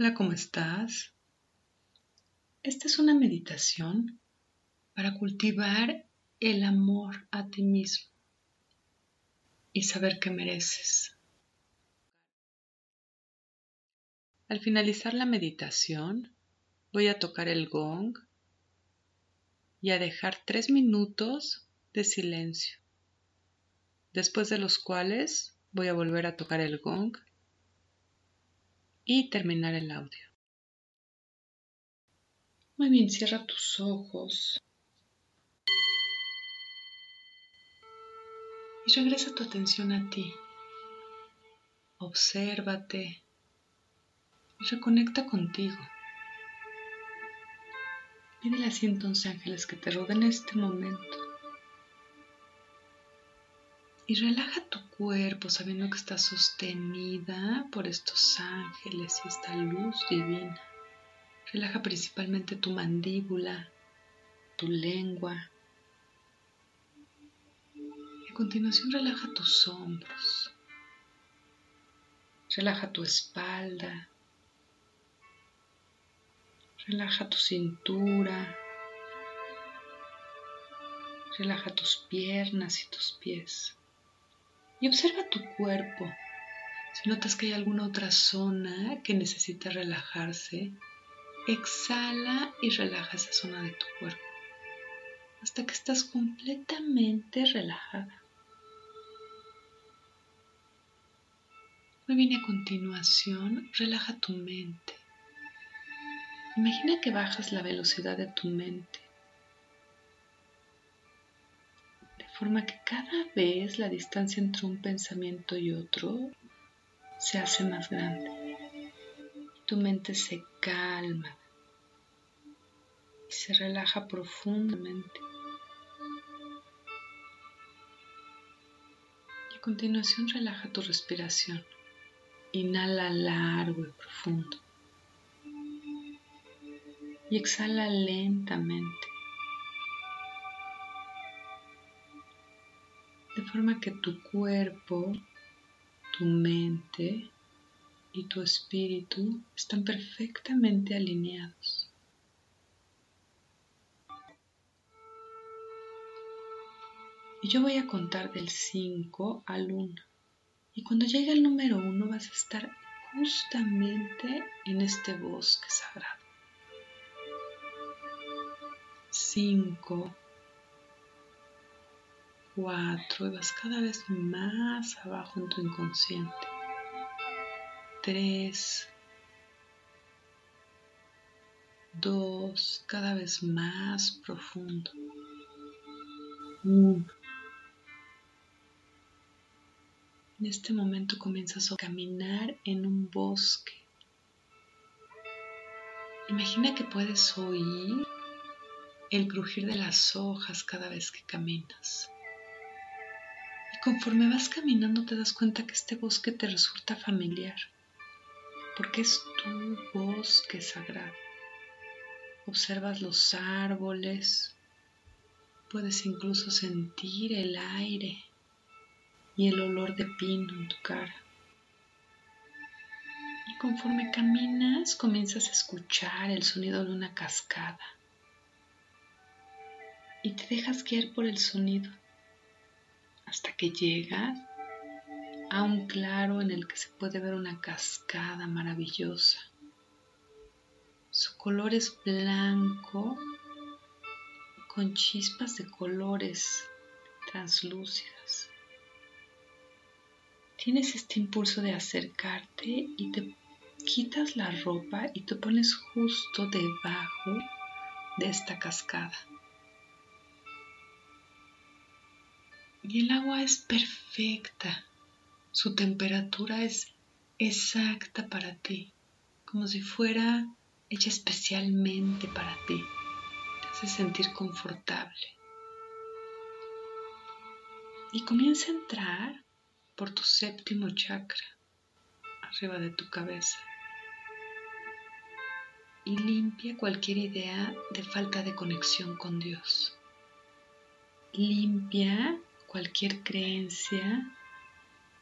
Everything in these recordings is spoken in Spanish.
Hola, ¿cómo estás? Esta es una meditación para cultivar el amor a ti mismo y saber que mereces. Al finalizar la meditación, voy a tocar el gong y a dejar tres minutos de silencio, después de los cuales voy a volver a tocar el gong y terminar el audio. Muy bien, cierra tus ojos. Y regresa tu atención a ti. Obsérvate y reconecta contigo. Pídele así entonces ángeles que te roden este momento. Y relaja tu cuerpo sabiendo que está sostenida por estos ángeles y esta luz divina. Relaja principalmente tu mandíbula, tu lengua. Y a continuación relaja tus hombros. Relaja tu espalda. Relaja tu cintura. Relaja tus piernas y tus pies y observa tu cuerpo. Si notas que hay alguna otra zona que necesita relajarse, exhala y relaja esa zona de tu cuerpo hasta que estás completamente relajada. Muy bien, a continuación, relaja tu mente. Imagina que bajas la velocidad de tu mente forma que cada vez la distancia entre un pensamiento y otro se hace más grande. Tu mente se calma y se relaja profundamente. Y a continuación relaja tu respiración. Inhala largo y profundo. Y exhala lentamente. De forma que tu cuerpo, tu mente y tu espíritu están perfectamente alineados. Y yo voy a contar del 5 al 1. Y cuando llegue el número 1 vas a estar justamente en este bosque sagrado. 5 4 y vas cada vez más abajo en tu inconsciente. 3, 2, cada vez más profundo. 1. En este momento comienzas a caminar en un bosque. Imagina que puedes oír el crujir de las hojas cada vez que caminas. Conforme vas caminando te das cuenta que este bosque te resulta familiar, porque es tu bosque sagrado. Observas los árboles, puedes incluso sentir el aire y el olor de pino en tu cara. Y conforme caminas comienzas a escuchar el sonido de una cascada y te dejas guiar por el sonido hasta que llegas a un claro en el que se puede ver una cascada maravillosa. Su color es blanco con chispas de colores translúcidas. Tienes este impulso de acercarte y te quitas la ropa y te pones justo debajo de esta cascada. Y el agua es perfecta. Su temperatura es exacta para ti, como si fuera hecha especialmente para ti. Te hace sentir confortable. Y comienza a entrar por tu séptimo chakra, arriba de tu cabeza. Y limpia cualquier idea de falta de conexión con Dios. Limpia cualquier creencia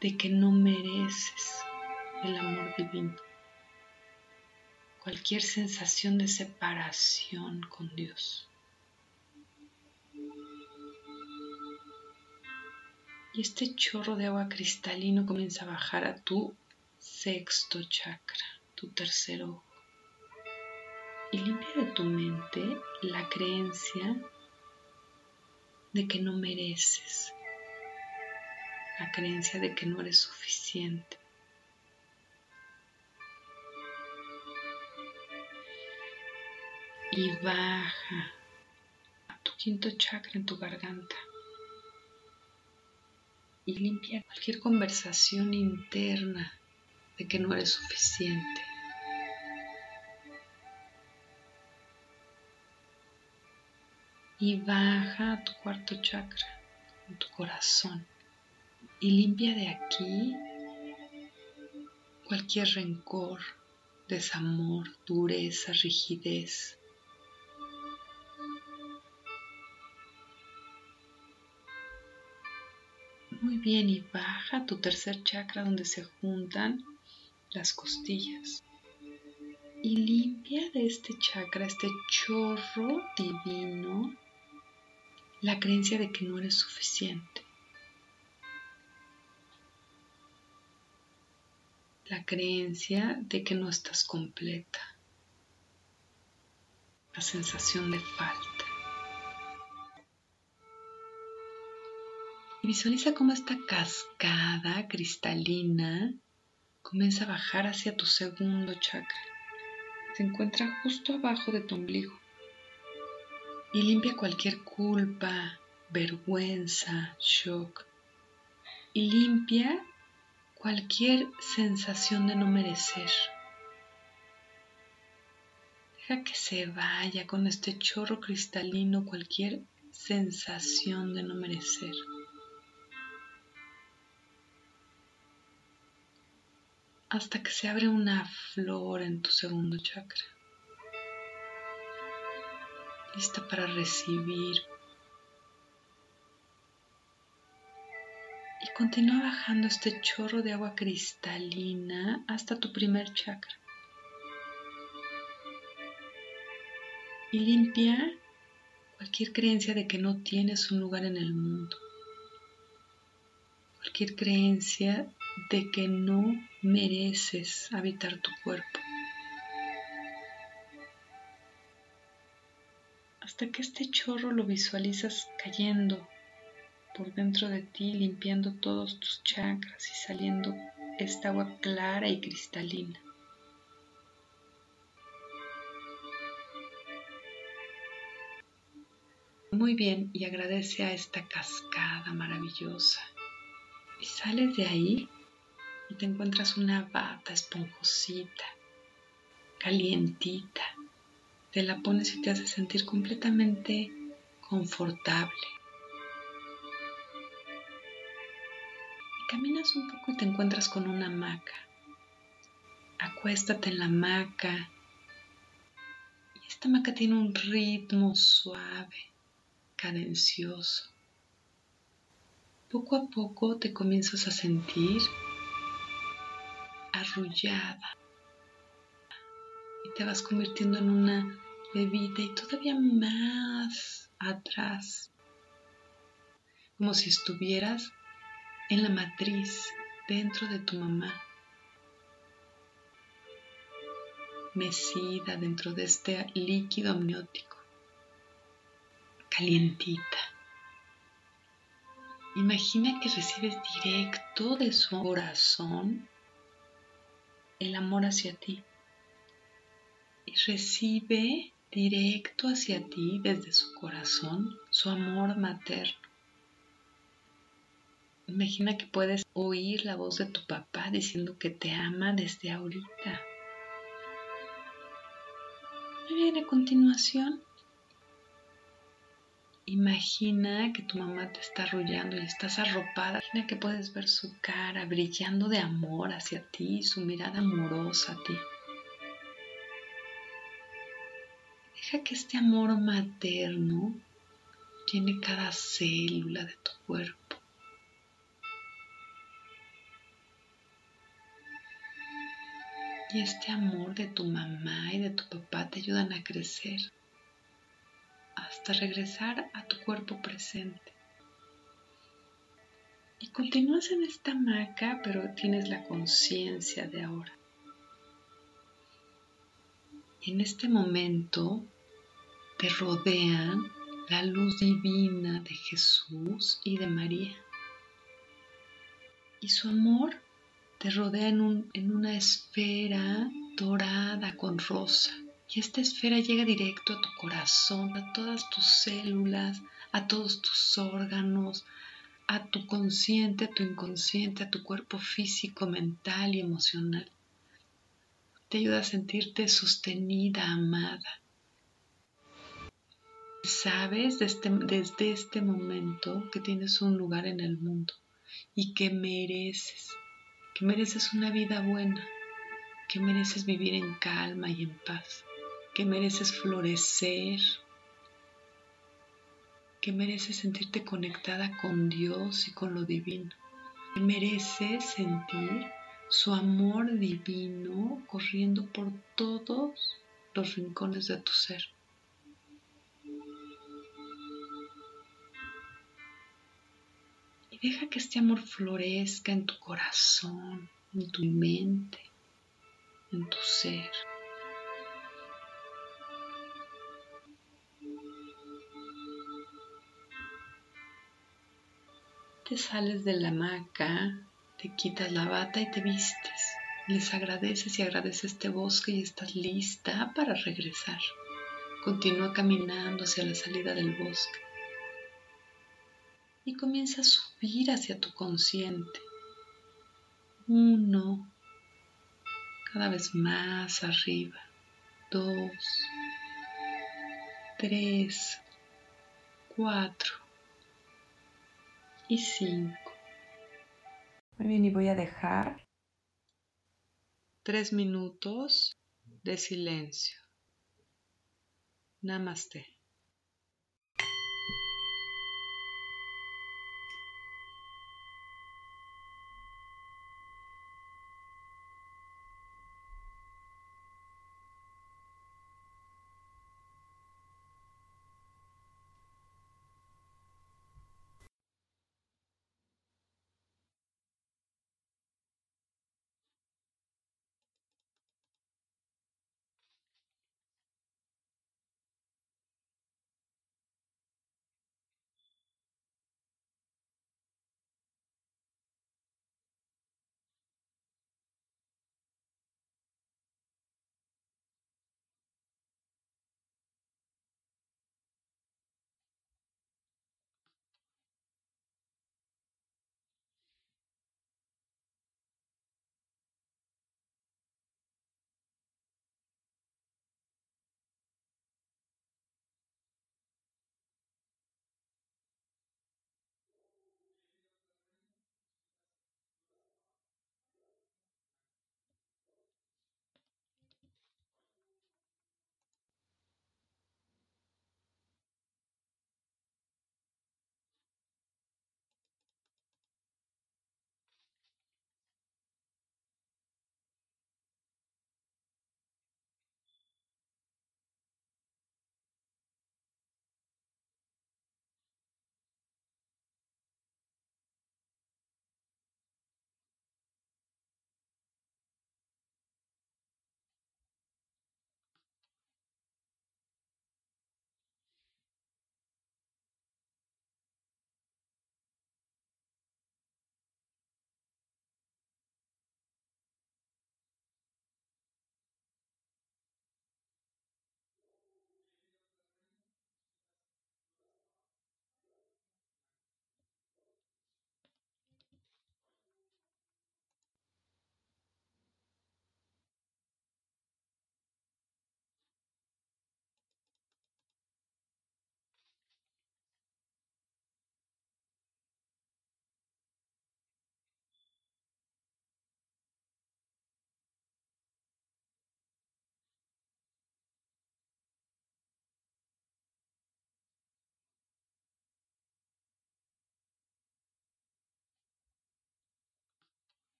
de que no mereces el amor divino. cualquier sensación de separación con Dios. Y este chorro de agua cristalino comienza a bajar a tu sexto chakra, tu tercer ojo. Y limpia de tu mente la creencia de que no mereces, la creencia de que no eres suficiente. Y baja a tu quinto chakra en tu garganta y limpia cualquier conversación interna de que no eres suficiente. Y baja a tu cuarto chakra, en tu corazón, y limpia de aquí cualquier rencor, desamor, dureza, rigidez, Muy bien, y baja tu tercer chakra donde se juntan las costillas. Y limpia de este chakra, este chorro divino, la creencia de que no eres suficiente. La creencia de que no estás completa. La sensación de falta. Y visualiza cómo esta cascada cristalina comienza a bajar hacia tu segundo chakra. Se encuentra justo abajo de tu ombligo. Y limpia cualquier culpa, vergüenza, shock. Y limpia cualquier sensación de no merecer. Deja que se vaya con este chorro cristalino cualquier sensación de no merecer. hasta que se abre una flor en tu segundo chakra, lista para recibir. Continúa bajando este chorro de agua cristalina hasta tu primer chakra. Y limpia cualquier creencia de que no tienes un lugar en el mundo. Cualquier creencia de que no mereces habitar tu cuerpo. Hasta que este chorro lo visualizas cayendo por dentro de ti, limpiando todos tus chakras y saliendo esta agua clara y cristalina. Muy bien, y agradece a esta cascada maravillosa. Y sales de ahí y te encuentras una bata esponjosita, calientita. Te la pones y te hace sentir completamente confortable. Caminas un poco y te encuentras con una hamaca. Acuéstate en la hamaca. Y esta hamaca tiene un ritmo suave, cadencioso. Poco a poco te comienzas a sentir arrullada y te vas convirtiendo en una bebida y todavía más atrás, como si estuvieras en la matriz dentro de tu mamá, mecida dentro de este líquido amniótico, calientita. Imagina que recibes directo de su corazón el amor hacia ti y recibe directo hacia ti desde su corazón su amor materno. Imagina que puedes oír la voz de tu papá diciendo que te ama desde ahorita. Y viene a continuación Imagina que tu mamá te está arrullando y estás arropada. Imagina que puedes ver su cara brillando de amor hacia ti, su mirada amorosa a ti. Deja que este amor materno llene cada célula de tu cuerpo. Y este amor de tu mamá y de tu papá te ayudan a crecer hasta regresar a tu cuerpo presente. Y continúas en esta hamaca, pero tienes la conciencia de ahora. Y en este momento te rodean la luz divina de Jesús y de María. Y su amor te rodea en, en una esfera dorada con rosa. Y esta esfera llega directo a tu corazón, a todas tus células, a todos tus órganos, a tu consciente, a tu inconsciente, a tu cuerpo físico, mental y emocional. Te ayuda a sentirte sostenida, amada. Sabes desde, desde este momento que tienes un lugar en el mundo y que mereces, que mereces una vida buena, que mereces vivir en calma y en paz, que mereces florecer, que mereces sentirte conectada con Dios y con lo divino, que mereces sentir su amor divino corriendo por todos los rincones de tu ser. Deja que este amor florezca en tu corazón, en tu mente, en tu ser. Te sales de la hamaca, te quitas la bata y te vistes. Les agradeces y agradeces este bosque y estás lista para regresar. Continúa caminando hacia la salida del bosque y comienza a subir hacia tu consciente. Uno, cada vez más arriba. Dos, tres, cuatro y 5. Muy bien, y voy a dejar tres minutos de silencio. Namaste.